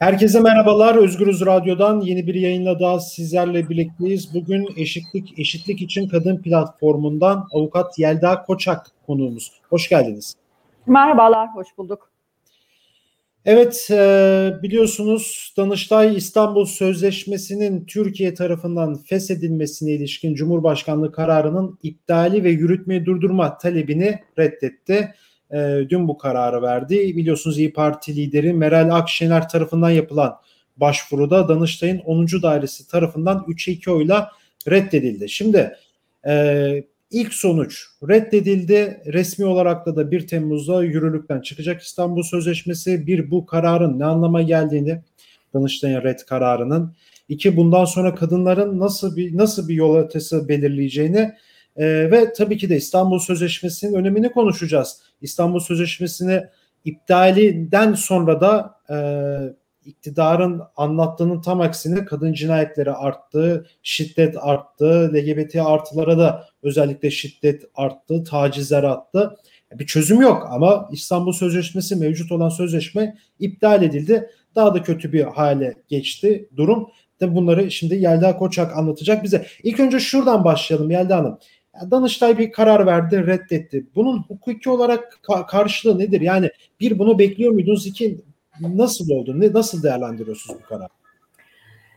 Herkese merhabalar. Özgürüz Radyo'dan yeni bir yayınla daha sizlerle birlikteyiz. Bugün Eşitlik Eşitlik için Kadın platformundan avukat Yelda Koçak konuğumuz. Hoş geldiniz. Merhabalar, hoş bulduk. Evet, e, biliyorsunuz Danıştay İstanbul Sözleşmesi'nin Türkiye tarafından feshedilmesine ilişkin Cumhurbaşkanlığı kararının iptali ve yürütmeyi durdurma talebini reddetti e, dün bu kararı verdi. Biliyorsunuz İyi Parti lideri Meral Akşener tarafından yapılan başvuruda Danıştay'ın 10. dairesi tarafından 3'e 2 oyla reddedildi. Şimdi e, ilk sonuç reddedildi. Resmi olarak da da 1 Temmuz'da yürürlükten çıkacak İstanbul Sözleşmesi. Bir bu kararın ne anlama geldiğini Danıştay'ın red kararının. iki bundan sonra kadınların nasıl bir nasıl bir yol haritası belirleyeceğini e, ve tabii ki de İstanbul Sözleşmesi'nin önemini konuşacağız. İstanbul Sözleşmesi'ni iptalinden sonra da e, iktidarın anlattığının tam aksine kadın cinayetleri arttı, şiddet arttı, LGBT artılara da özellikle şiddet arttı, tacizler arttı. Bir çözüm yok ama İstanbul Sözleşmesi mevcut olan sözleşme iptal edildi. Daha da kötü bir hale geçti durum. De bunları şimdi Yelda Koçak anlatacak bize. İlk önce şuradan başlayalım Yelda Hanım. Danıştay bir karar verdi, reddetti. Bunun hukuki olarak ka- karşılığı nedir? Yani bir bunu bekliyor muydunuz? İki nasıl oldu? Ne nasıl değerlendiriyorsunuz bu kararı?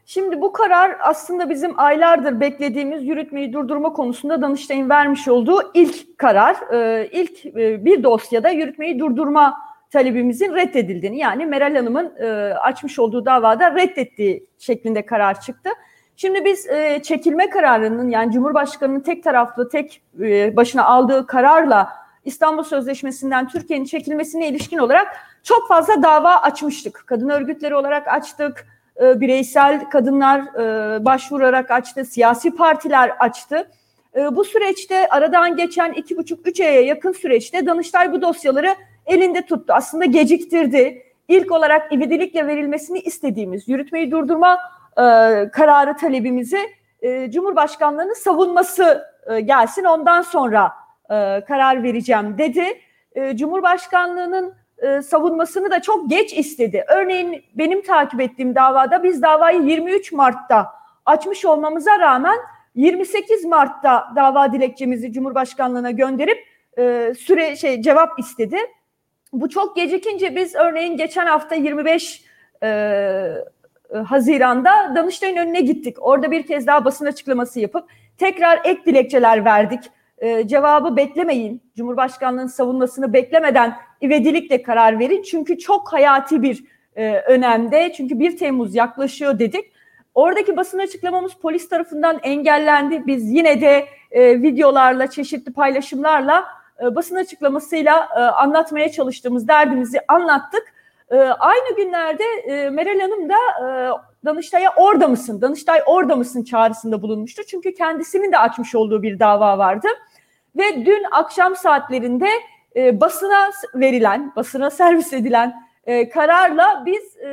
Şimdi bu karar aslında bizim aylardır beklediğimiz yürütmeyi durdurma konusunda Danıştay'ın vermiş olduğu ilk karar. Ee, ilk e, bir dosyada yürütmeyi durdurma talebimizin reddedildiğini yani Meral Hanım'ın e, açmış olduğu davada reddettiği şeklinde karar çıktı. Şimdi biz e, çekilme kararının yani Cumhurbaşkanı'nın tek taraflı tek e, başına aldığı kararla İstanbul Sözleşmesi'nden Türkiye'nin çekilmesine ilişkin olarak çok fazla dava açmıştık. Kadın örgütleri olarak açtık, e, bireysel kadınlar e, başvurarak açtı, siyasi partiler açtı. E, bu süreçte aradan geçen iki buçuk üç aya yakın süreçte Danıştay bu dosyaları elinde tuttu. Aslında geciktirdi. İlk olarak ivedilikle verilmesini istediğimiz yürütmeyi durdurma e, kararı talebimizi e, Cumhurbaşkanlığı'nın savunması e, gelsin ondan sonra karar vereceğim dedi. Cumhurbaşkanlığı'nın savunmasını da çok geç istedi. Örneğin benim takip ettiğim davada biz davayı 23 Mart'ta açmış olmamıza rağmen 28 Mart'ta dava dilekçemizi Cumhurbaşkanlığına gönderip süre şey cevap istedi. Bu çok gecikince biz örneğin geçen hafta 25 e, e, Haziran'da Danıştay'ın önüne gittik. Orada bir kez daha basın açıklaması yapıp tekrar ek dilekçeler verdik. Ee, cevabı beklemeyin. Cumhurbaşkanlığının savunmasını beklemeden ivedilikle karar verin. Çünkü çok hayati bir e, önemde. Çünkü 1 Temmuz yaklaşıyor dedik. Oradaki basın açıklamamız polis tarafından engellendi. Biz yine de e, videolarla, çeşitli paylaşımlarla e, basın açıklamasıyla e, anlatmaya çalıştığımız derdimizi anlattık. E, aynı günlerde e, Meral Hanım da e, Danıştay'a orada mısın, Danıştay orada mısın çağrısında bulunmuştu. Çünkü kendisinin de açmış olduğu bir dava vardı. Ve dün akşam saatlerinde e, basına verilen, basına servis edilen e, kararla biz e,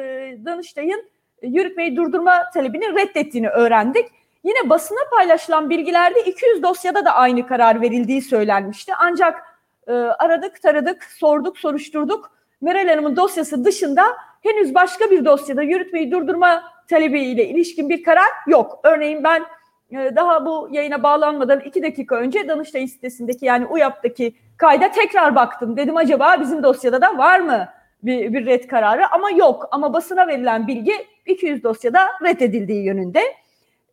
Danıştay'ın yürütmeyi durdurma talebini reddettiğini öğrendik. Yine basına paylaşılan bilgilerde 200 dosyada da aynı karar verildiği söylenmişti. Ancak e, aradık, taradık, sorduk, soruşturduk Meral Hanım'ın dosyası dışında henüz başka bir dosyada yürütmeyi durdurma talebiyle ilişkin bir karar yok. Örneğin ben e, daha bu yayına bağlanmadan iki dakika önce Danıştay sitesindeki yani UYAP'taki kayda tekrar baktım. Dedim acaba bizim dosyada da var mı bir, bir red kararı ama yok. Ama basına verilen bilgi 200 dosyada reddedildiği yönünde.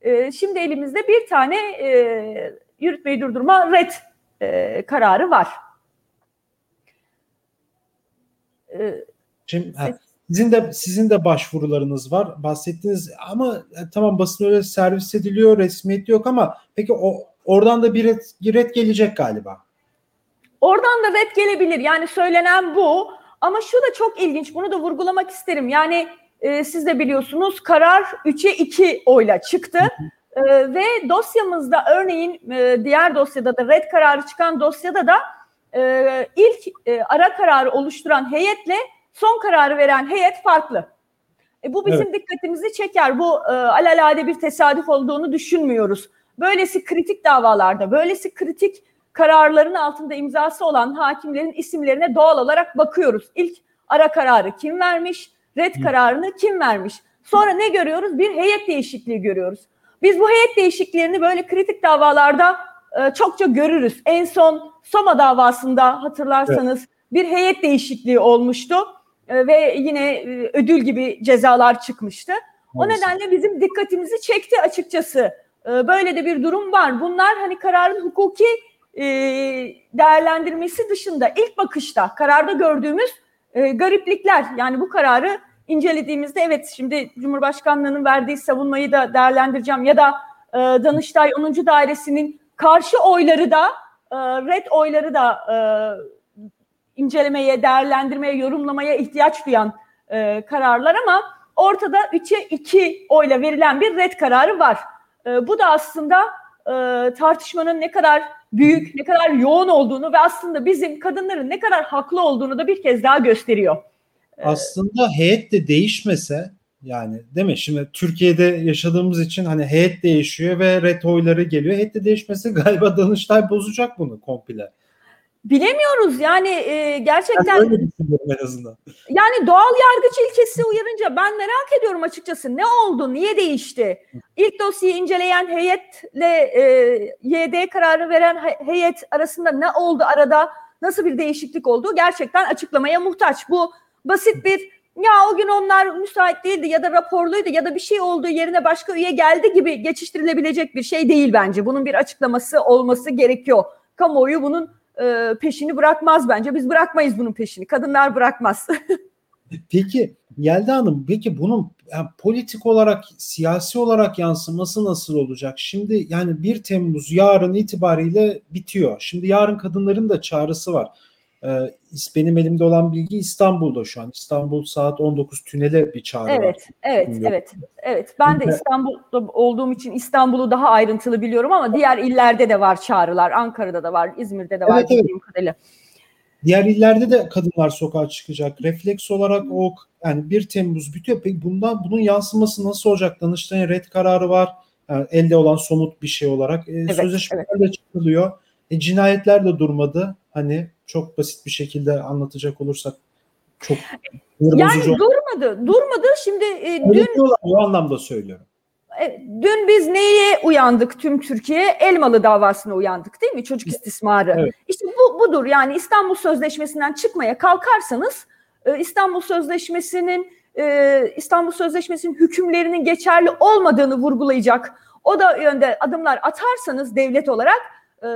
E, şimdi elimizde bir tane e, yürütmeyi durdurma red kararı var. Şimdi sizin de sizin de başvurularınız var. Bahsettiniz ama e, tamam basın öyle servis ediliyor, resmiyet yok ama peki o oradan da bir red, bir red gelecek galiba. Oradan da red gelebilir. Yani söylenen bu. Ama şu da çok ilginç. Bunu da vurgulamak isterim. Yani e, siz de biliyorsunuz karar 3'e 2 oyla çıktı. E, ve dosyamızda örneğin e, diğer dosyada da red kararı çıkan dosyada da e, ilk e, ara kararı oluşturan heyetle son kararı veren heyet farklı. E, bu bizim evet. dikkatimizi çeker. Bu e, alalade bir tesadüf olduğunu düşünmüyoruz. Böylesi kritik davalarda, böylesi kritik kararların altında imzası olan hakimlerin isimlerine doğal olarak bakıyoruz. İlk ara kararı kim vermiş? red kararını kim vermiş? Sonra ne görüyoruz? Bir heyet değişikliği görüyoruz. Biz bu heyet değişikliklerini böyle kritik davalarda e, çokça görürüz. En son Soma davasında hatırlarsanız evet. bir heyet değişikliği olmuştu e, ve yine e, ödül gibi cezalar çıkmıştı. O nedenle bizim dikkatimizi çekti açıkçası. E, böyle de bir durum var. Bunlar hani kararın hukuki e, değerlendirmesi dışında ilk bakışta kararda gördüğümüz e, gariplikler. Yani bu kararı incelediğimizde evet şimdi Cumhurbaşkanlığı'nın verdiği savunmayı da değerlendireceğim ya da e, Danıştay 10. Dairesi'nin karşı oyları da e, red oyları da e, incelemeye, değerlendirmeye, yorumlamaya ihtiyaç duyan e, kararlar ama ortada 3'e 2 oyla verilen bir red kararı var. E, bu da aslında e, tartışmanın ne kadar büyük, ne kadar yoğun olduğunu ve aslında bizim kadınların ne kadar haklı olduğunu da bir kez daha gösteriyor. Aslında heyet de değişmese yani değil mi? Şimdi Türkiye'de yaşadığımız için hani heyet değişiyor ve red oyları geliyor. Heyet de değişmesi galiba Danıştay bozacak bunu komple. Bilemiyoruz yani e, gerçekten. Öyle düşünüyorum en azından. Yani doğal yargıç ilkesi uyarınca ben merak ediyorum açıkçası ne oldu, niye değişti? İlk dosyayı inceleyen heyetle e, YD kararı veren heyet arasında ne oldu arada? Nasıl bir değişiklik oldu? Gerçekten açıklamaya muhtaç. Bu basit bir ya o gün onlar müsait değildi ya da raporluydu ya da bir şey olduğu yerine başka üye geldi gibi geçiştirilebilecek bir şey değil bence. Bunun bir açıklaması olması gerekiyor. Kamuoyu bunun e, peşini bırakmaz bence. Biz bırakmayız bunun peşini. Kadınlar bırakmaz. peki Yelda Hanım peki bunun yani politik olarak siyasi olarak yansıması nasıl olacak? Şimdi yani 1 Temmuz yarın itibariyle bitiyor. Şimdi yarın kadınların da çağrısı var. Ee, benim elimde olan bilgi İstanbul'da şu an. İstanbul saat 19 tünele bir çağrı evet, var. Evet, evet, evet. Evet, ben de İstanbul'da olduğum için İstanbul'u daha ayrıntılı biliyorum ama diğer illerde de var çağrılar. Ankara'da da var, İzmir'de de var evet, bildiğim evet. kadarıyla. Diğer illerde de kadınlar sokağa çıkacak. Refleks olarak o yani 1 Temmuz bitiyor. Peki bundan bunun yansıması nasıl olacak? Danıştay'ın red kararı var. Yani elde olan somut bir şey olarak. E, evet, sözleşmeler evet. de çıkılıyor. E, cinayetler de durmadı. Hani çok basit bir şekilde anlatacak olursak çok yani durmadı. Durmadı. Şimdi e, dün o anlamda söylüyorum. E, dün biz neye uyandık tüm Türkiye? Elmalı davasına uyandık değil mi? Çocuk istismarı. Evet. İşte bu budur. Yani İstanbul Sözleşmesi'nden çıkmaya kalkarsanız e, İstanbul Sözleşmesi'nin e, İstanbul Sözleşmesi'nin hükümlerinin geçerli olmadığını vurgulayacak o da yönde adımlar atarsanız devlet olarak e,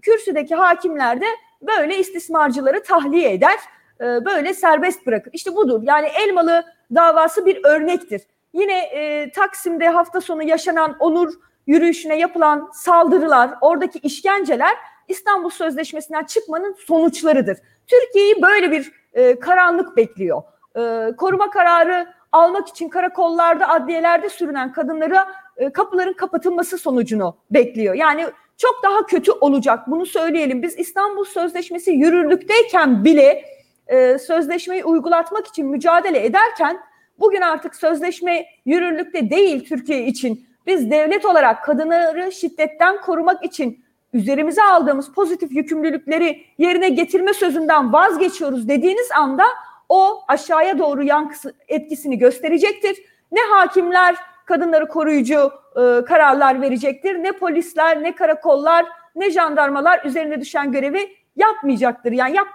kürsüdeki hakimler de böyle istismarcıları tahliye eder, e, böyle serbest bırakır. İşte budur. Yani Elmalı davası bir örnektir. Yine e, Taksim'de hafta sonu yaşanan onur yürüyüşüne yapılan saldırılar, oradaki işkenceler İstanbul Sözleşmesi'nden çıkmanın sonuçlarıdır. Türkiye'yi böyle bir e, karanlık bekliyor. E, koruma kararı almak için karakollarda, adliyelerde sürünen kadınlara e, kapıların kapatılması sonucunu bekliyor. Yani çok daha kötü olacak. Bunu söyleyelim. Biz İstanbul Sözleşmesi yürürlükteyken bile e, sözleşmeyi uygulatmak için mücadele ederken bugün artık sözleşme yürürlükte değil Türkiye için. Biz devlet olarak kadınları şiddetten korumak için üzerimize aldığımız pozitif yükümlülükleri yerine getirme sözünden vazgeçiyoruz dediğiniz anda o aşağıya doğru yankısı etkisini gösterecektir. Ne hakimler kadınları koruyucu e, kararlar verecektir. Ne polisler, ne karakollar, ne jandarmalar üzerine düşen görevi yapmayacaktır. Yani yap,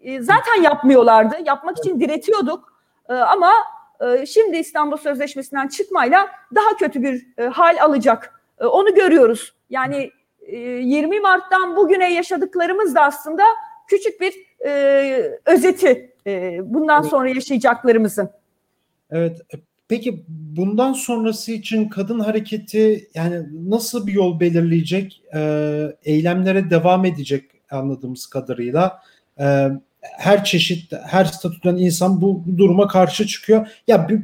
e, zaten yapmıyorlardı. Yapmak için diretiyorduk. E, ama e, şimdi İstanbul Sözleşmesi'nden çıkmayla daha kötü bir e, hal alacak. E, onu görüyoruz. Yani e, 20 Mart'tan bugüne yaşadıklarımız da aslında küçük bir e, özeti e, bundan sonra yaşayacaklarımızın. Evet, Peki bundan sonrası için kadın hareketi yani nasıl bir yol belirleyecek? E, eylemlere devam edecek anladığımız kadarıyla. E, her çeşit, her statüden insan bu duruma karşı çıkıyor. Ya bir,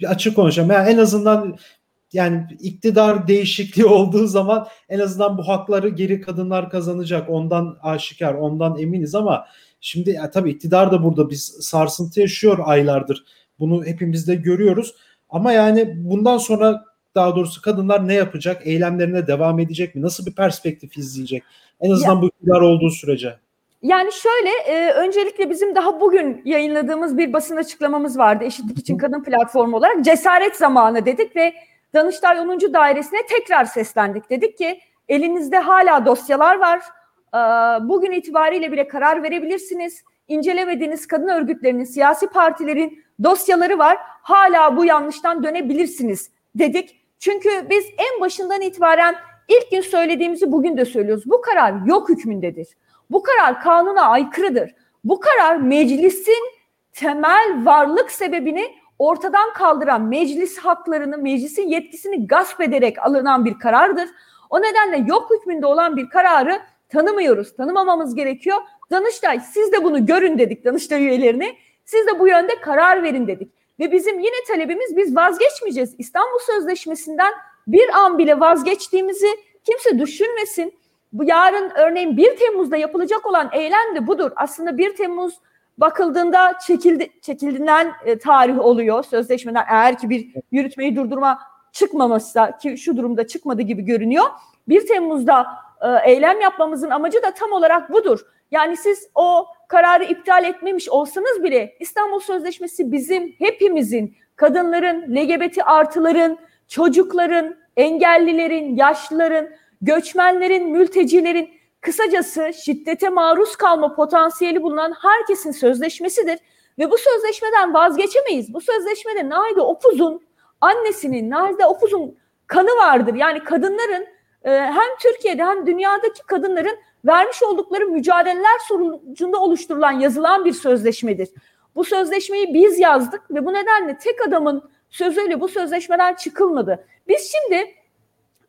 bir açık konuşalım. Yani en azından yani iktidar değişikliği olduğu zaman en azından bu hakları geri kadınlar kazanacak. Ondan aşikar, ondan eminiz ama şimdi ya, tabii iktidar da burada biz sarsıntı yaşıyor aylardır bunu hepimiz de görüyoruz. Ama yani bundan sonra daha doğrusu kadınlar ne yapacak? Eylemlerine devam edecek mi? Nasıl bir perspektif izleyecek? En azından ya, bu iktidar olduğu sürece. Yani şöyle, e, öncelikle bizim daha bugün yayınladığımız bir basın açıklamamız vardı Eşitlik için Kadın platformu olarak. Cesaret zamanı dedik ve Danıştay 10. Dairesine tekrar seslendik. Dedik ki elinizde hala dosyalar var. E, bugün itibariyle bile karar verebilirsiniz. İncelemediğiniz kadın örgütlerinin, siyasi partilerin dosyaları var. Hala bu yanlıştan dönebilirsiniz dedik. Çünkü biz en başından itibaren ilk gün söylediğimizi bugün de söylüyoruz. Bu karar yok hükmündedir. Bu karar kanuna aykırıdır. Bu karar meclisin temel varlık sebebini ortadan kaldıran meclis haklarını, meclisin yetkisini gasp ederek alınan bir karardır. O nedenle yok hükmünde olan bir kararı tanımıyoruz, tanımamamız gerekiyor. Danıştay siz de bunu görün dedik Danıştay üyelerine. Siz de bu yönde karar verin dedik. Ve bizim yine talebimiz biz vazgeçmeyeceğiz. İstanbul Sözleşmesi'nden bir an bile vazgeçtiğimizi kimse düşünmesin. Bu yarın örneğin 1 Temmuz'da yapılacak olan eylem de budur. Aslında 1 Temmuz bakıldığında çekildi, çekildiğinden e, tarih oluyor sözleşmeden eğer ki bir yürütmeyi durdurma çıkmamışsa ki şu durumda çıkmadı gibi görünüyor. 1 Temmuz'da e, eylem yapmamızın amacı da tam olarak budur. Yani siz o kararı iptal etmemiş olsanız bile İstanbul Sözleşmesi bizim hepimizin, kadınların, LGBT artıların, çocukların, engellilerin, yaşlıların, göçmenlerin, mültecilerin kısacası şiddete maruz kalma potansiyeli bulunan herkesin sözleşmesidir. Ve bu sözleşmeden vazgeçemeyiz. Bu sözleşmede Naide Opuz'un annesinin, Naide Opuz'un kanı vardır. Yani kadınların e, hem Türkiye'de hem dünyadaki kadınların vermiş oldukları mücadeleler sonucunda oluşturulan, yazılan bir sözleşmedir. Bu sözleşmeyi biz yazdık ve bu nedenle tek adamın sözüyle bu sözleşmeden çıkılmadı. Biz şimdi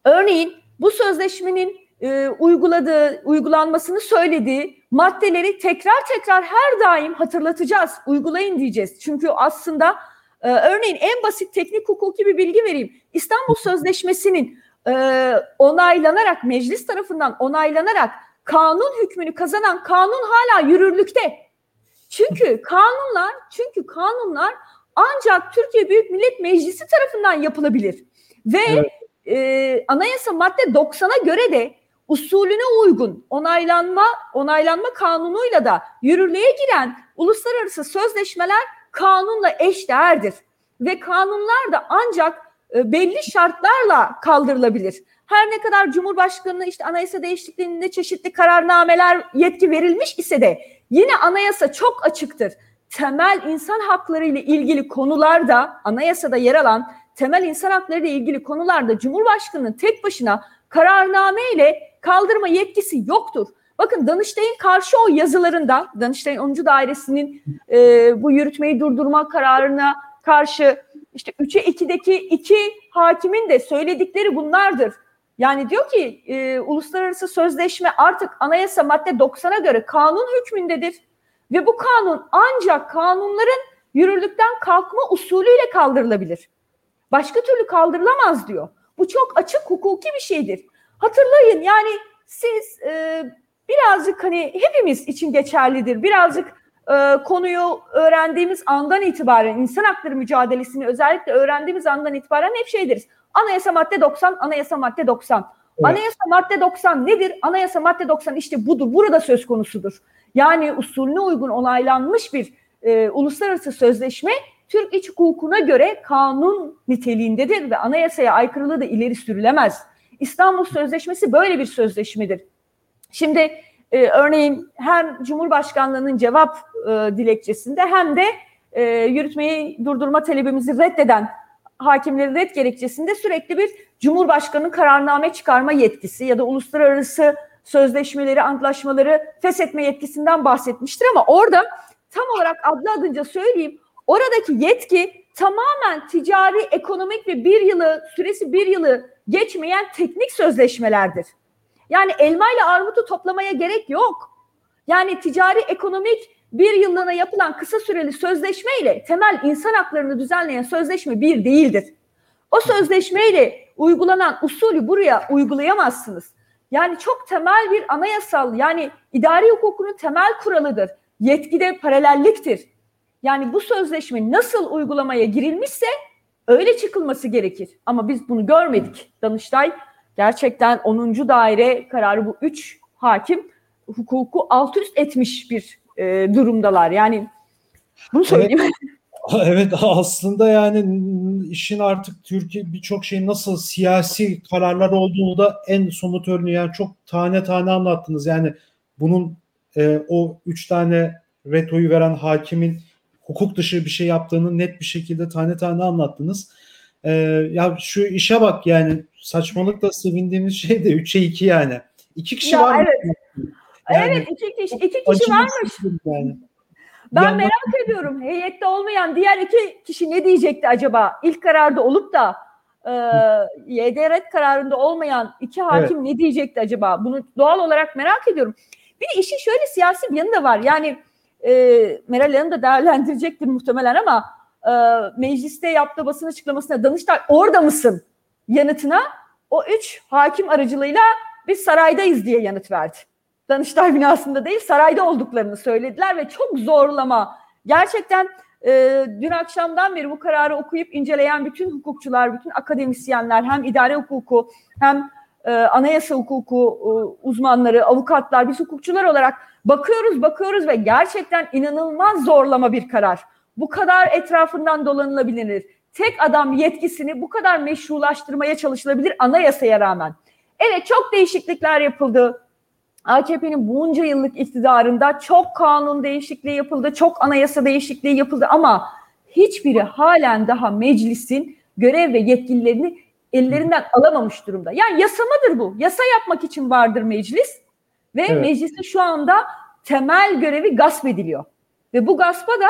örneğin bu sözleşmenin e, uyguladığı, uygulanmasını söylediği maddeleri tekrar tekrar her daim hatırlatacağız, uygulayın diyeceğiz. Çünkü aslında e, örneğin en basit teknik hukuki bir bilgi vereyim. İstanbul Sözleşmesi'nin e, onaylanarak, meclis tarafından onaylanarak kanun hükmünü kazanan kanun hala yürürlükte. Çünkü kanunlar, çünkü kanunlar ancak Türkiye Büyük Millet Meclisi tarafından yapılabilir. Ve evet. e, anayasa madde 90'a göre de usulüne uygun onaylanma onaylanma kanunuyla da yürürlüğe giren uluslararası sözleşmeler kanunla eşdeğerdir ve kanunlar da ancak belli şartlarla kaldırılabilir. Her ne kadar Cumhurbaşkanı'na işte anayasa değişikliğinde çeşitli kararnameler yetki verilmiş ise de yine anayasa çok açıktır. Temel insan hakları ile ilgili konularda anayasada yer alan temel insan hakları ile ilgili konularda Cumhurbaşkanı'nın tek başına kararname ile kaldırma yetkisi yoktur. Bakın Danıştay'ın karşı o yazılarında, Danıştay'ın 10. Dairesi'nin e, bu yürütmeyi durdurma kararına karşı işte 3'e 2'deki iki hakimin de söyledikleri bunlardır. Yani diyor ki e, uluslararası sözleşme artık anayasa madde 90'a göre kanun hükmündedir. Ve bu kanun ancak kanunların yürürlükten kalkma usulüyle kaldırılabilir. Başka türlü kaldırılamaz diyor. Bu çok açık hukuki bir şeydir. Hatırlayın yani siz e, birazcık hani hepimiz için geçerlidir. Birazcık e, konuyu öğrendiğimiz andan itibaren insan hakları mücadelesini özellikle öğrendiğimiz andan itibaren hep şey deriz. Anayasa madde 90, anayasa madde 90. Evet. Anayasa madde 90 nedir? Anayasa madde 90 işte budur. Burada söz konusudur. Yani usulüne uygun onaylanmış bir e, uluslararası sözleşme Türk iç hukukuna göre kanun niteliğindedir ve anayasaya aykırılığı da ileri sürülemez. İstanbul Sözleşmesi böyle bir sözleşmedir. Şimdi e, örneğin hem Cumhurbaşkanlığının cevap e, dilekçesinde hem de e, yürütmeyi durdurma talebimizi reddeden hakimlerin red gerekçesinde sürekli bir Cumhurbaşkanı'nın kararname çıkarma yetkisi ya da uluslararası sözleşmeleri, antlaşmaları feshetme yetkisinden bahsetmiştir ama orada tam olarak adlı adınca söyleyeyim oradaki yetki tamamen ticari, ekonomik ve bir yılı, süresi bir yılı geçmeyen teknik sözleşmelerdir. Yani elma ile armutu toplamaya gerek yok. Yani ticari, ekonomik bir yıllığına yapılan kısa süreli sözleşme ile temel insan haklarını düzenleyen sözleşme bir değildir. O sözleşme ile uygulanan usulü buraya uygulayamazsınız. Yani çok temel bir anayasal yani idari hukukunun temel kuralıdır. Yetkide paralelliktir. Yani bu sözleşme nasıl uygulamaya girilmişse öyle çıkılması gerekir. Ama biz bunu görmedik. Danıştay gerçekten 10. daire kararı bu 3 hakim hukuku alt üst etmiş bir e, durumdalar. Yani bunu söyleyeyim. Evet. Evet aslında yani işin artık Türkiye birçok şeyin nasıl siyasi kararlar olduğunu da en somut örneği yani çok tane tane anlattınız. Yani bunun e, o üç tane vetoyu veren hakimin hukuk dışı bir şey yaptığını net bir şekilde tane tane anlattınız. E, ya şu işe bak yani saçmalıkla sevindiğimiz şey de 3'e 2 yani. İki kişi ya var evet. mı? Yani, evet iki kişi, iki kişi varmış. Yani. Ben Yandan... merak ediyorum heyette olmayan diğer iki kişi ne diyecekti acaba? İlk kararda olup da e, YDR kararında olmayan iki hakim evet. ne diyecekti acaba? Bunu doğal olarak merak ediyorum. Bir de işin şöyle siyasi bir yanı da var. Yani e, Meral Hanım da değerlendirecektir muhtemelen ama e, mecliste yaptığı basın açıklamasında Danıştay orada mısın yanıtına o üç hakim aracılığıyla biz saraydayız diye yanıt verdi. Danıştay binasında değil sarayda olduklarını söylediler ve çok zorlama. Gerçekten e, dün akşamdan beri bu kararı okuyup inceleyen bütün hukukçular, bütün akademisyenler hem idare hukuku hem e, anayasa hukuku e, uzmanları, avukatlar, biz hukukçular olarak bakıyoruz bakıyoruz ve gerçekten inanılmaz zorlama bir karar. Bu kadar etrafından dolanılabilir. Tek adam yetkisini bu kadar meşrulaştırmaya çalışılabilir anayasaya rağmen. Evet çok değişiklikler yapıldı. AKP'nin bunca yıllık iktidarında çok kanun değişikliği yapıldı, çok anayasa değişikliği yapıldı ama hiçbiri halen daha meclisin görev ve yetkililerini ellerinden alamamış durumda. Yani yasamadır bu. Yasa yapmak için vardır meclis ve evet. meclisin şu anda temel görevi gasp ediliyor. Ve bu gaspa da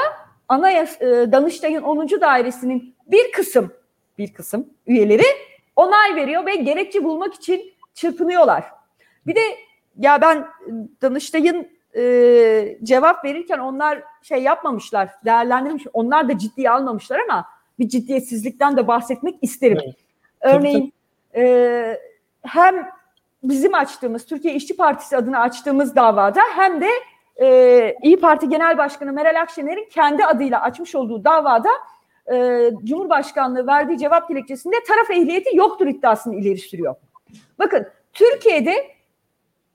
Anayasa e, Danıştay'ın 10. dairesinin bir kısım bir kısım üyeleri onay veriyor ve gerekçe bulmak için çırpınıyorlar. Bir de ya ben Danıştay'ın e, cevap verirken onlar şey yapmamışlar, değerlendirmiş. Onlar da ciddiye almamışlar ama bir ciddiyetsizlikten de bahsetmek isterim. Evet. Örneğin e, hem bizim açtığımız Türkiye İşçi Partisi adına açtığımız davada hem de e, İyi Parti Genel Başkanı Meral Akşener'in kendi adıyla açmış olduğu davada e, Cumhurbaşkanlığı verdiği cevap dilekçesinde taraf ehliyeti yoktur iddiasını ileri sürüyor. Bakın Türkiye'de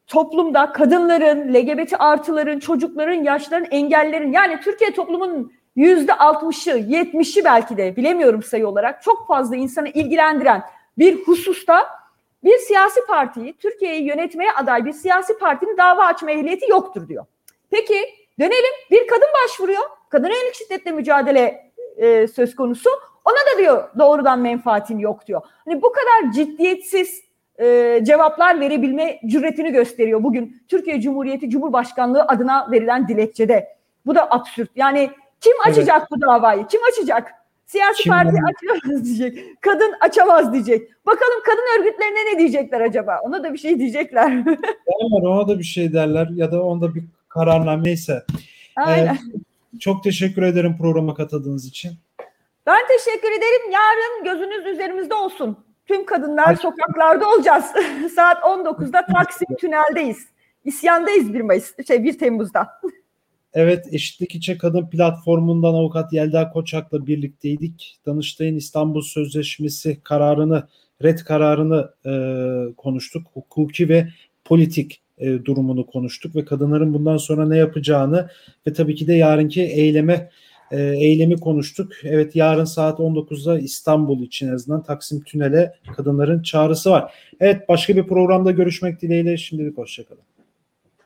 toplumda kadınların, LGBT artıların, çocukların, yaşların, engellerin yani Türkiye toplumunun yüzde altmışı, yetmişi belki de bilemiyorum sayı olarak çok fazla insanı ilgilendiren bir hususta bir siyasi partiyi, Türkiye'yi yönetmeye aday bir siyasi partinin dava açma ehliyeti yoktur diyor. Peki dönelim bir kadın başvuruyor. Kadına yönelik şiddetle mücadele e, söz konusu. Ona da diyor doğrudan menfaatin yok diyor. Hani bu kadar ciddiyetsiz e, cevaplar verebilme cüretini gösteriyor bugün Türkiye Cumhuriyeti Cumhurbaşkanlığı adına verilen dilekçede. Bu da absürt. Yani kim açacak evet. bu davayı? Kim açacak? Siyasi Kim parti açamaz diyecek. Kadın açamaz diyecek. Bakalım kadın örgütlerine ne diyecekler acaba? Ona da bir şey diyecekler. derler, ona da bir şey derler ya da onda bir kararname neyse. Aynen. Ee, çok teşekkür ederim programa katıldığınız için. Ben teşekkür ederim. Yarın gözünüz üzerimizde olsun. Tüm kadınlar sokaklarda olacağız. Saat 19'da Taksim Tünel'deyiz. İsyandayız 1 Mayıs, şey 1 Temmuz'da. Evet, Eşitlik İçe Kadın Platformu'ndan avukat Yelda Koçak'la birlikteydik. Danıştay'ın İstanbul Sözleşmesi kararını, red kararını e, konuştuk. Hukuki ve politik e, durumunu konuştuk ve kadınların bundan sonra ne yapacağını ve tabii ki de yarınki eyleme e, eylemi konuştuk. Evet yarın saat 19'da İstanbul için en azından Taksim Tünel'e kadınların çağrısı var. Evet başka bir programda görüşmek dileğiyle şimdilik hoşçakalın.